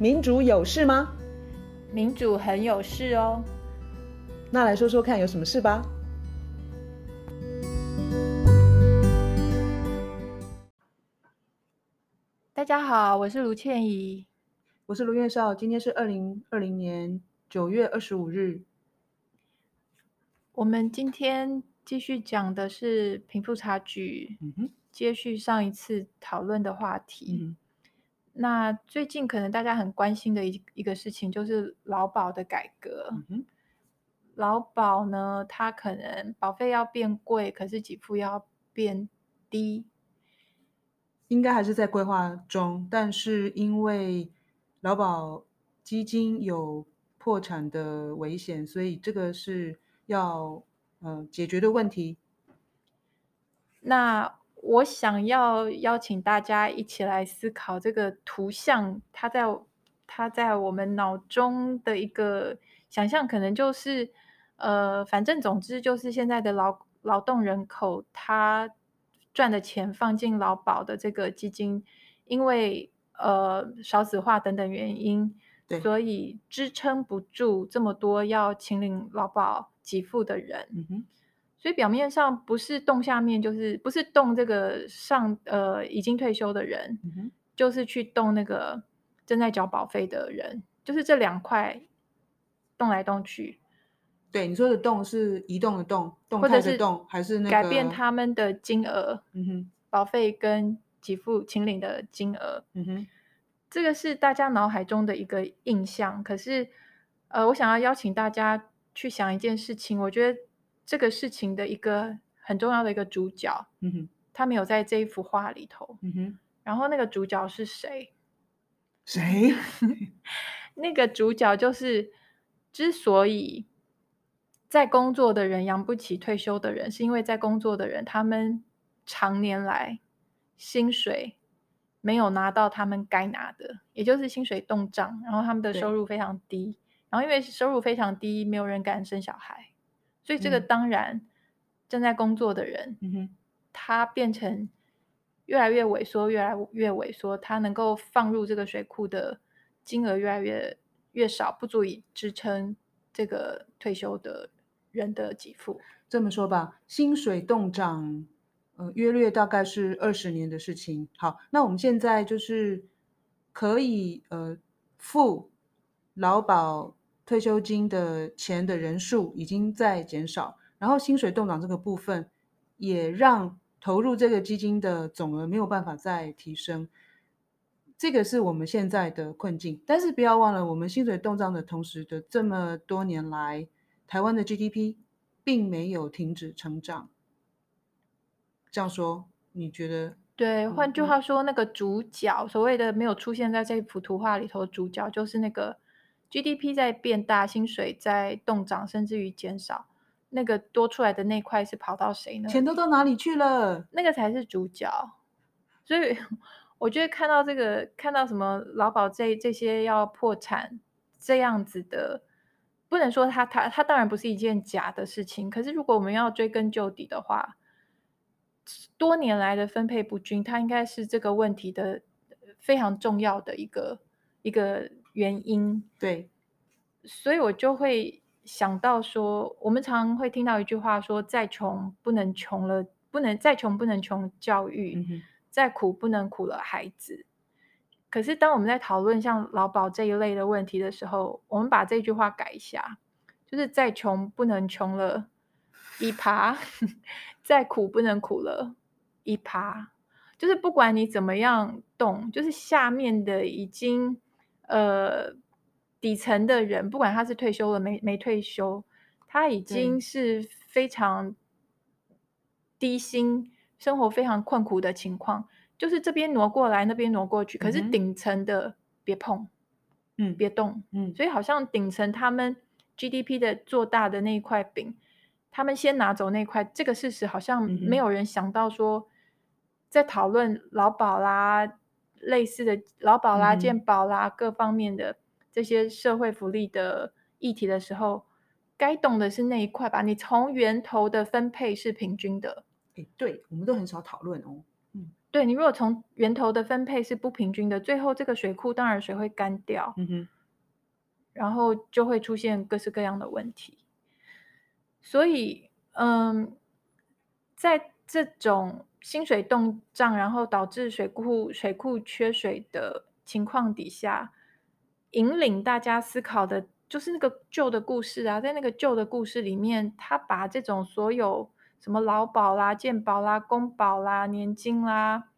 民主有事吗？民主很有事哦。那来说说看，有什么事吧？大家好，我是卢倩怡，我是卢月少。今天是二零二零年九月二十五日。我们今天继续讲的是贫富差距，嗯哼，接续上一次讨论的话题。嗯那最近可能大家很关心的一一个事情就是劳保的改革。嗯、劳保呢，它可能保费要变贵，可是给付要变低，应该还是在规划中。但是因为劳保基金有破产的危险，所以这个是要呃解决的问题。那。我想要邀请大家一起来思考这个图像，它在它在我们脑中的一个想象，可能就是呃，反正总之就是现在的劳劳动人口，他赚的钱放进劳保的这个基金，因为呃少子化等等原因，对，所以支撑不住这么多要请领劳保给付的人。嗯哼。所以表面上不是动下面，就是不是动这个上呃已经退休的人，嗯，就是去动那个正在缴保费的人，就是这两块动来动去。对，你说的动是移动的动，动态的动，还是那个改变他们的金额？嗯哼，保费跟给付清零的金额。嗯哼，这个是大家脑海中的一个印象。可是呃，我想要邀请大家去想一件事情，我觉得。这个事情的一个很重要的一个主角，嗯哼，他没有在这一幅画里头，嗯哼，然后那个主角是谁？谁？那个主角就是，之所以在工作的人养不起退休的人，是因为在工作的人他们常年来薪水没有拿到他们该拿的，也就是薪水冻涨，然后他们的收入非常低，然后因为收入非常低，没有人敢生小孩。所以这个当然，正在工作的人，嗯，他变成越来越萎缩，越来越萎缩，他能够放入这个水库的金额越来越越少，不足以支撑这个退休的人的给付。这么说吧，薪水动涨，呃，约略大概是二十年的事情。好，那我们现在就是可以呃付劳保。退休金的钱的人数已经在减少，然后薪水动涨这个部分也让投入这个基金的总额没有办法再提升，这个是我们现在的困境。但是不要忘了，我们薪水动涨的同时的这么多年来，台湾的 GDP 并没有停止成长。这样说，你觉得？对，换句话说，嗯、那个主角所谓的没有出现在这幅图画里头主角，就是那个。GDP 在变大，薪水在动涨，甚至于减少。那个多出来的那块是跑到谁呢？钱都到哪里去了？那个才是主角。所以我觉得看到这个，看到什么劳保这这些要破产这样子的，不能说它它它当然不是一件假的事情。可是如果我们要追根究底的话，多年来的分配不均，它应该是这个问题的非常重要的一个一个。原因对，所以我就会想到说，我们常会听到一句话说：“再穷不能穷了，不能再穷不能穷教育，嗯，再苦不能苦了孩子。”可是当我们在讨论像劳保这一类的问题的时候，我们把这句话改一下，就是“再穷不能穷了一趴，再苦不能苦了一趴”，就是不管你怎么样动，就是下面的已经。呃，底层的人，不管他是退休了没没退休，他已经是非常低薪，生活非常困苦的情况。就是这边挪过来，那边挪过去，可是顶层的别碰，嗯，别动，嗯。所以好像顶层他们 GDP 的做大的那一块饼，他们先拿走那块。这个事实好像没有人想到说，在讨论劳保啦。类似的劳保啦、健保啦、嗯、各方面的这些社会福利的议题的时候，该懂的是那一块吧？你从源头的分配是平均的。哎，对，我们都很少讨论哦。嗯，对，你如果从源头的分配是不平均的，最后这个水库当然水会干掉，嗯哼，然后就会出现各式各样的问题。所以，嗯，在这种新水冻涨，然后导致水库水库缺水的情况底下，引领大家思考的就是那个旧的故事啊，在那个旧的故事里面，他把这种所有。什么劳保啦、健保啦、公保啦、年金啦，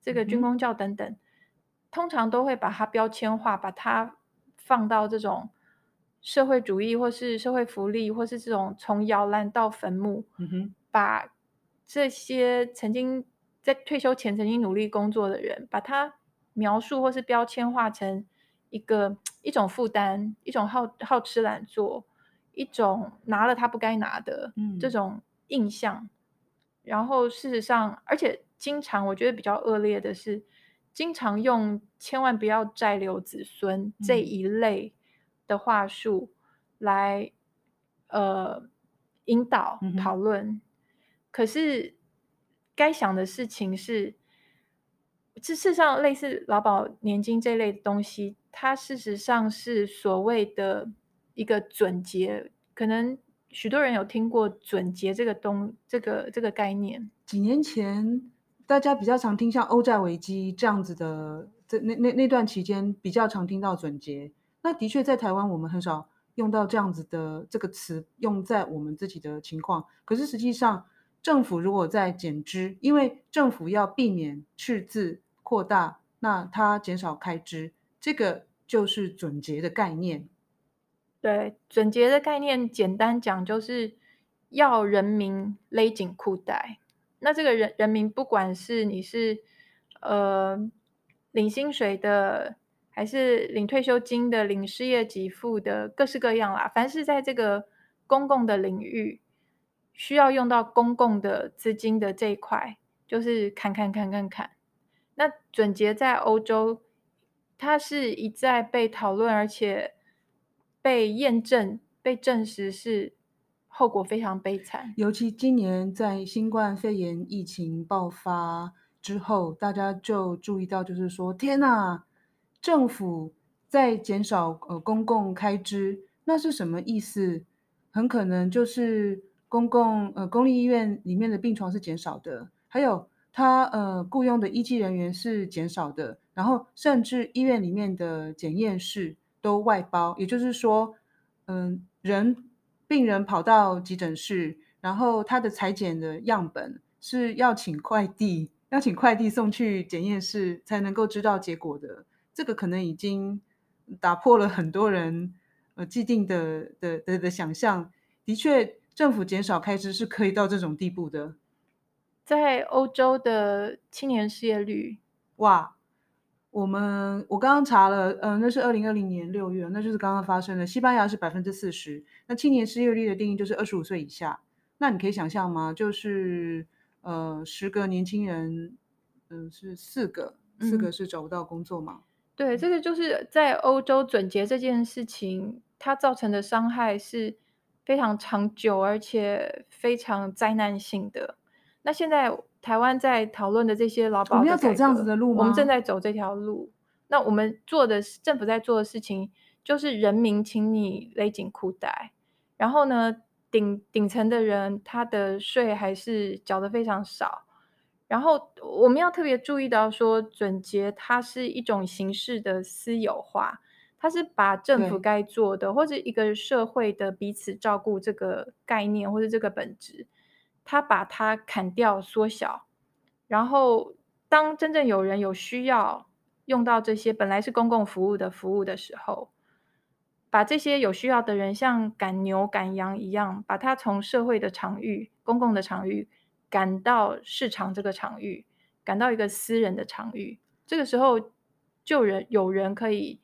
这个军公教等等，嗯、通常都会把它标签化，把它放到这种社会主义或是社会福利，或是这种从摇篮到坟墓，嗯哼，把这些曾经在退休前曾经努力工作的人，把它描述或是标签化成一个一种负担，一种好好吃懒做，一种拿了他不该拿的、嗯、这种。印象，然后事实上，而且经常我觉得比较恶劣的是，经常用“千万不要债留子孙”这一类的话术来、嗯、呃引导讨论。嗯、可是该想的事情是，事实上类似劳保年金这类的东西，它事实上是所谓的一个准结，可能。许多人有听过准结这个东这个这个概念。几年前，大家比较常听像欧债危机这样子的，这那那那段期间比较常听到准结。那的确在台湾，我们很少用到这样子的这个词用在我们自己的情况。可是实际上，政府如果在减支，因为政府要避免赤字扩大，那它减少开支，这个就是准结的概念。对，准结的概念，简单讲就是要人民勒紧裤带。那这个人人民，不管是你是呃领薪水的，还是领退休金的、领失业给付的，各式各样啦。凡是在这个公共的领域需要用到公共的资金的这一块，就是砍砍砍砍砍。那准结在欧洲，它是一再被讨论，而且。被验证、被证实是后果非常悲惨。尤其今年在新冠肺炎疫情爆发之后，大家就注意到，就是说，天哪，政府在减少呃公共开支，那是什么意思？很可能就是公共呃公立医院里面的病床是减少的，还有他呃雇佣的医技人员是减少的，然后甚至医院里面的检验室。都外包，也就是说，嗯，人病人跑到急诊室，然后他的采检的样本是要请快递，要请快递送去检验室才能够知道结果的。这个可能已经打破了很多人呃既定的的的的想象。的确，政府减少开支是可以到这种地步的。在欧洲的青年失业率，哇！我们我刚刚查了，嗯、呃，那是二零二零年六月，那就是刚刚发生的。西班牙是百分之四十，那青年失业率的定义就是二十五岁以下。那你可以想象吗？就是呃，十个年轻人，嗯、呃，是四个，四个是找不到工作吗？对，这个就是在欧洲准结这件事情，它造成的伤害是非常长久而且非常灾难性的。那现在。台湾在讨论的这些劳保，我们要走这样子的路吗？我们正在走这条路。那我们做的政府在做的事情，就是人民，请你勒紧裤带。然后呢，顶顶层的人，他的税还是缴得非常少。然后我们要特别注意到说，准结它是一种形式的私有化，它是把政府该做的，或者一个社会的彼此照顾这个概念，或者这个本质。他把它砍掉、缩小，然后当真正有人有需要用到这些本来是公共服务的服务的时候，把这些有需要的人像赶牛赶羊一样，把他从社会的场域、公共的场域赶到市场这个场域，赶到一个私人的场域。这个时候，就人有人可以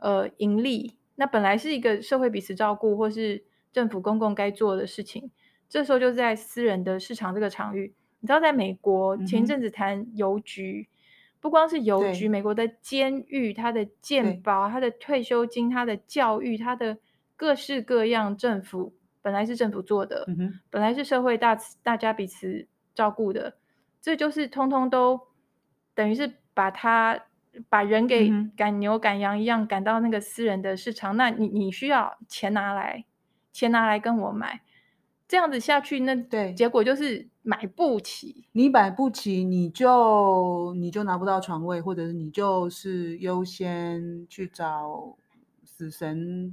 呃盈利。那本来是一个社会彼此照顾，或是政府公共该做的事情。这时候就在私人的市场这个场域，你知道，在美国前一阵子谈邮局，嗯、不光是邮局，美国的监狱、它的健保、它的退休金、它的教育、它的各式各样，政府本来是政府做的，嗯、本来是社会大大家彼此照顾的，这就是通通都等于是把他把人给赶牛赶羊一样赶到那个私人的市场，嗯、那你你需要钱拿来，钱拿来跟我买，这样子下去，那对结果就是买不起。你买不起，你就你就拿不到床位，或者是你就是优先去找死神，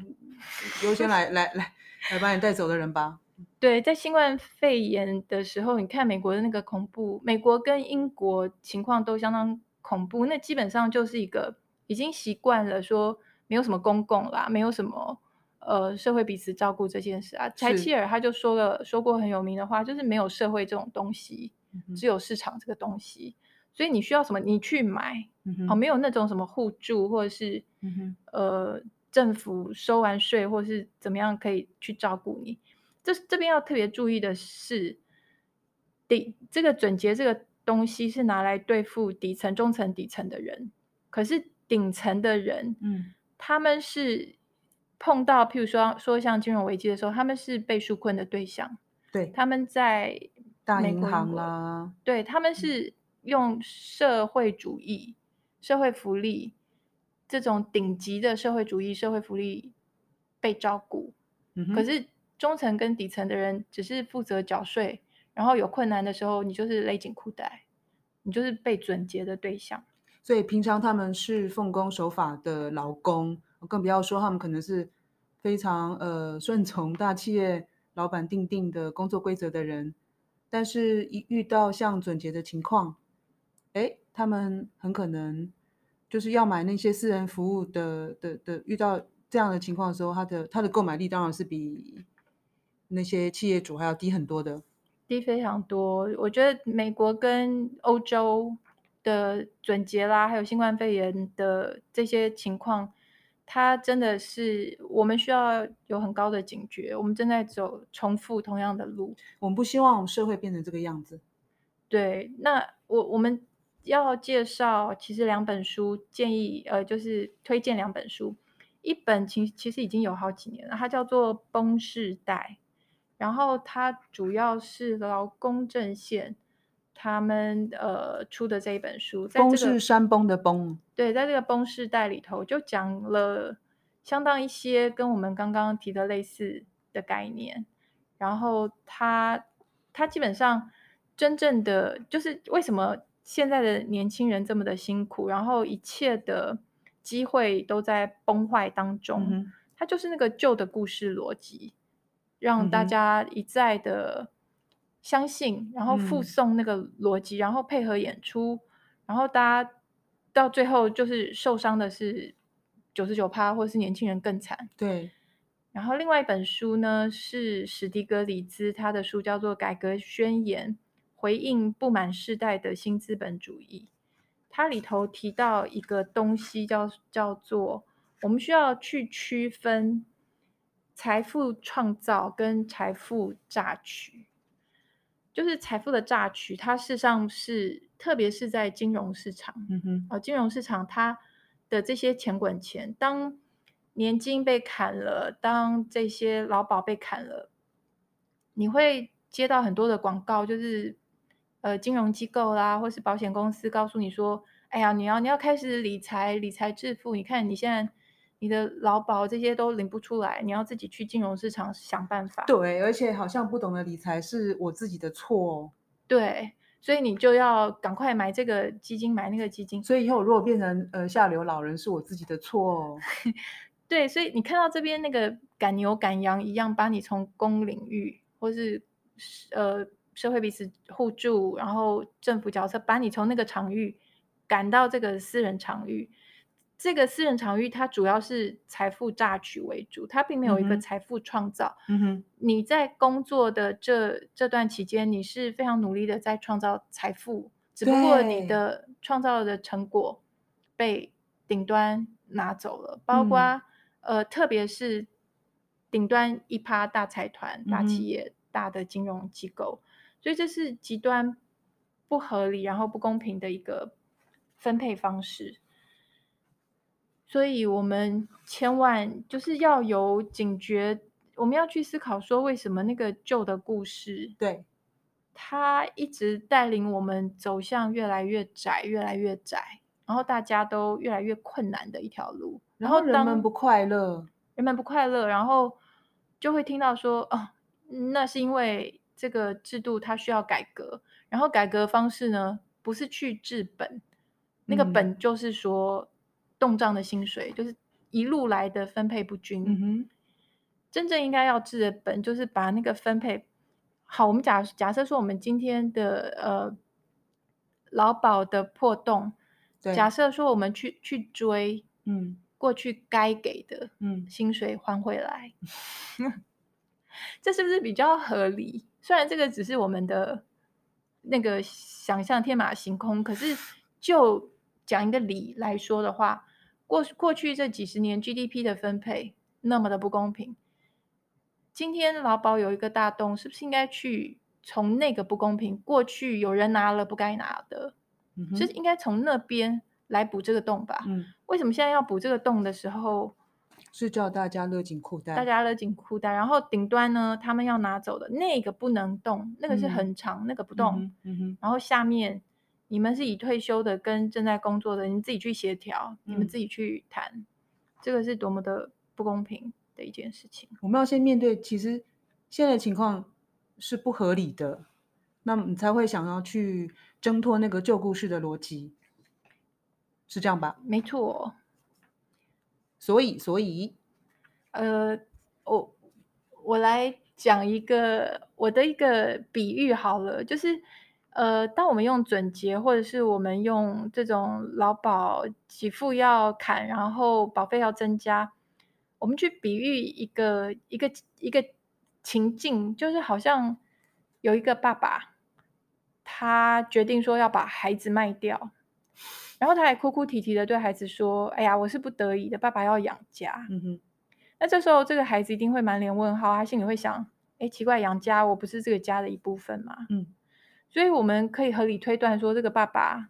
优先来来来来把你带走的人吧。对，在新冠肺炎的时候，你看美国的那个恐怖，美国跟英国情况都相当恐怖。那基本上就是一个已经习惯了说没有什么公共啦，没有什么呃社会彼此照顾这件事啊。柴契尔他就说了说过很有名的话，就是没有社会这种东西，只有市场这个东西。嗯、所以你需要什么，你去买。嗯、哦，没有那种什么互助或者是、嗯、呃政府收完税或者是怎么样可以去照顾你。这这边要特别注意的是，第这个准节这个东西是拿来对付底层、中层、底层的人，可是顶层的人，嗯，他们是碰到譬如说说像金融危机的时候，他们是被纾困的对象，对，他们在大银行啦，对，他们是用社会主义、社会福利这种顶级的社会主义社会福利被照顾，嗯，可是。中层跟底层的人只是负责缴税，然后有困难的时候，你就是勒紧裤带，你就是被准结的对象。所以平常他们是奉公守法的劳工，更不要说他们可能是非常呃顺从大企业老板定定的工作规则的人。但是，一遇到像准结的情况，诶，他们很可能就是要买那些私人服务的的的。遇到这样的情况的时候，他的他的购买力当然是比。那些企业主还要低很多的，低非常多。我觉得美国跟欧洲的准结啦，还有新冠肺炎的这些情况，它真的是我们需要有很高的警觉。我们正在走重复同样的路，我们不希望我们社会变成这个样子。对，那我我们要介绍其实两本书，建议呃就是推荐两本书，一本其其实已经有好几年了，它叫做《崩世代》。然后它主要是劳工阵线他们呃出的这一本书，在这个、崩是山崩的崩，对，在这个崩世代里头就讲了相当一些跟我们刚刚提的类似的概念。然后他他基本上真正的就是为什么现在的年轻人这么的辛苦，然后一切的机会都在崩坏当中，它、嗯、就是那个旧的故事逻辑。让大家一再的相信，嗯、然后附送那个逻辑，嗯、然后配合演出，然后大家到最后就是受伤的是九十九趴，或者是年轻人更惨。对。然后另外一本书呢是史迪格里兹，他的书叫做《改革宣言》，回应不满世代的新资本主义。它里头提到一个东西叫叫做，我们需要去区分。财富创造跟财富榨取，就是财富的榨取，它事实上是，特别是在金融市场，嗯哼，哦，金融市场它的这些钱滚钱，当年金被砍了，当这些劳保被砍了，你会接到很多的广告，就是呃，金融机构啦，或是保险公司告诉你说，哎呀，你要你要开始理财，理财致富，你看你现在。你的劳保这些都领不出来，你要自己去金融市场想办法。对，而且好像不懂得理财是我自己的错哦。对，所以你就要赶快买这个基金，买那个基金。所以以后如果变成呃下流老人，是我自己的错哦。对，所以你看到这边那个赶牛赶羊一样，把你从公领域或是呃社会彼此互助，然后政府角色把你从那个场域赶到这个私人场域。这个私人场域，它主要是财富榨取为主，它并没有一个财富创造。嗯哼，你在工作的这这段期间，你是非常努力的在创造财富，只不过你的创造的成果被顶端拿走了，包括、嗯、呃，特别是顶端一趴大财团、大企业、大的金融机构，所以这是极端不合理，然后不公平的一个分配方式。所以，我们千万就是要有警觉，我们要去思考说，为什么那个旧的故事，对，它一直带领我们走向越来越窄、越来越窄，然后大家都越来越困难的一条路。然后人们不快乐，人们不快乐，然后就会听到说，哦，那是因为这个制度它需要改革。然后改革方式呢，不是去治本，那个本就是说，冻涨的薪水就是一路来的分配不均。嗯哼，真正应该要治的本就是把那个分配好。我们假假设说，我们今天的呃劳保的破洞，假设说我们去去追，嗯，过去该给的，嗯，薪水还回来，嗯、这是不是比较合理？虽然这个只是我们的。那个想象天马行空，可是就讲一个理来说的话，过过去这几十年 GDP 的分配那么的不公平，今天劳保有一个大洞，是不是应该去从那个不公平，过去有人拿了不该拿的，嗯、是应该从那边来补这个洞吧？嗯，为什么现在要补这个洞的时候？是叫大家勒紧裤带，大家勒紧裤带，然后顶端呢，他们要拿走的那个不能动，那个是很长，嗯、那个不动。嗯嗯嗯、然后下面你们是已退休的跟正在工作的，你们自己去协调，嗯、你们自己去谈，这个是多么的不公平的一件事情。我们要先面对，其实现在的情况是不合理的，那么你才会想要去挣脱那个旧故事的逻辑，是这样吧？没错。所以，所以，呃，我我来讲一个我的一个比喻好了，就是，呃，当我们用准结，或者是我们用这种劳保给付要砍，然后保费要增加，我们去比喻一个一个一个情境，就是好像有一个爸爸，他决定说要把孩子卖掉。然后他还哭哭啼啼的对孩子说：“哎呀，我是不得已的，爸爸要养家。”嗯哼。那这时候这个孩子一定会满脸问号，他心里会想：“哎，奇怪，养家我不是这个家的一部分吗？”嗯。所以我们可以合理推断说，这个爸爸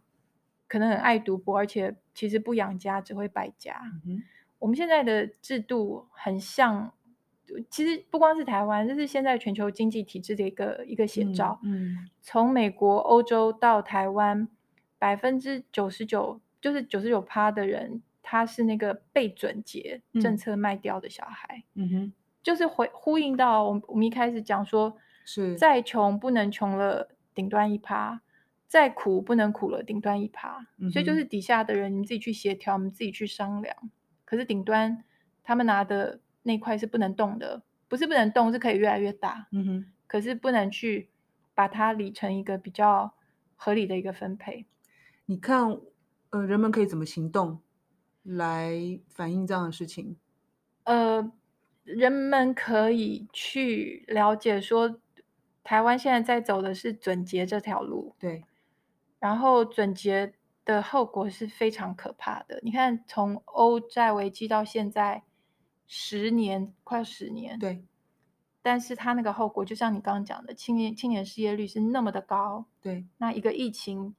可能很爱赌博，而且其实不养家只会败家。我们现在的制度很像，其实不光是台湾，这是现在全球经济体制的一个一个写照。嗯。嗯。从美国、欧洲到台湾。百分之九十九，就是九十九趴的人，他是那个被准结政策卖掉的小孩。嗯哼，就是回呼应到我们我们一开始讲说，是再穷不能穷了顶端一趴，再苦不能苦了顶端一趴。嗯，所以就是底下的人，你们自己去协调，你们自己去商量。可是顶端他们拿的那块是不能动的，不是不能动，是可以越来越大。嗯哼，可是不能去把它理成一个比较合理的一个分配。你看，呃，人们可以怎么行动来反映这样的事情？呃，人们可以去了解说，台湾现在在走的是准结这条路，对。然后准结的后果是非常可怕的。你看，从欧债危机到现在十年，快十年，对。但是它那个后果，就像你刚刚讲的，青年青年失业率是那么的高，对。那一个疫情。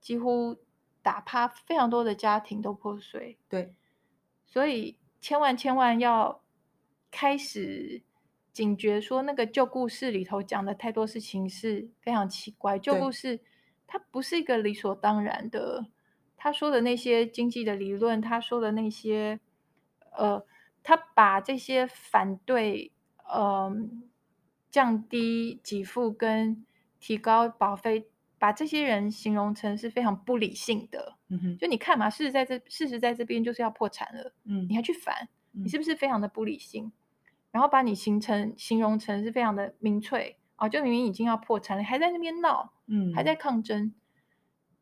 几乎打趴非常多的家庭都破碎，对，所以千万千万要开始警觉，说那个旧故事里头讲的太多事情是非常奇怪。旧故事它不是一个理所当然的，他说的那些经济的理论，他说的那些，呃，他把这些反对，嗯、呃，降低给付跟提高保费。把这些人形容成是非常不理性的，嗯哼，就你看嘛，事实在这，事实在这边就是要破产了，嗯，你还去反，你是不是非常的不理性？嗯、然后把你形成形容成是非常的民粹啊，就明明已经要破产了，还在那边闹，嗯，还在抗争。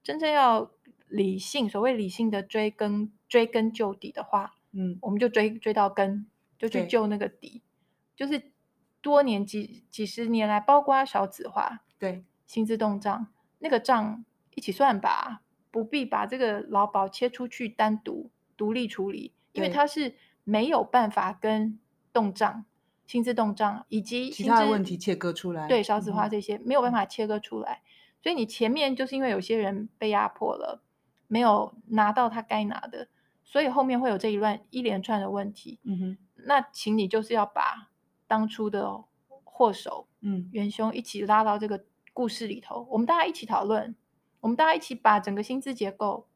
真正要理性，所谓理性的追根追根究底的话，嗯，我们就追追到根，就去救那个底，就是多年几几十年来，包括少子化，对，薪资冻涨。那个账一起算吧，不必把这个劳保切出去单独独立处理，因为它是没有办法跟冻涨、薪资冻涨以及其他的问题切割出来。对，少子化这些、嗯、没有办法切割出来，所以你前面就是因为有些人被压迫了，没有拿到他该拿的，所以后面会有这一乱一连串的问题。嗯哼，那请你就是要把当初的祸首、嗯，元凶一起拉到这个。故事里头，我们大家一起讨论，我们大家一起把整个薪资结构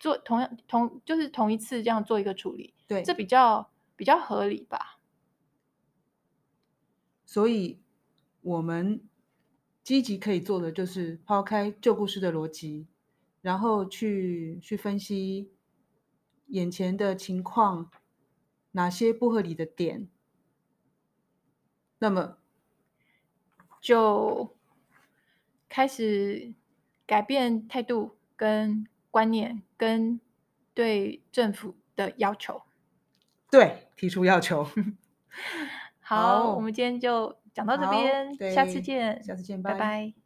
做同样同就是同一次这样做一个处理，对，这比较比较合理吧。所以，我们积极可以做的就是抛开旧故事的逻辑，然后去去分析眼前的情况，哪些不合理的点，那么就开始改变态度、跟观念、跟对政府的要求。对，提出要求。好，好，我们今天就讲到这边，下次见，下次见，拜拜。拜拜。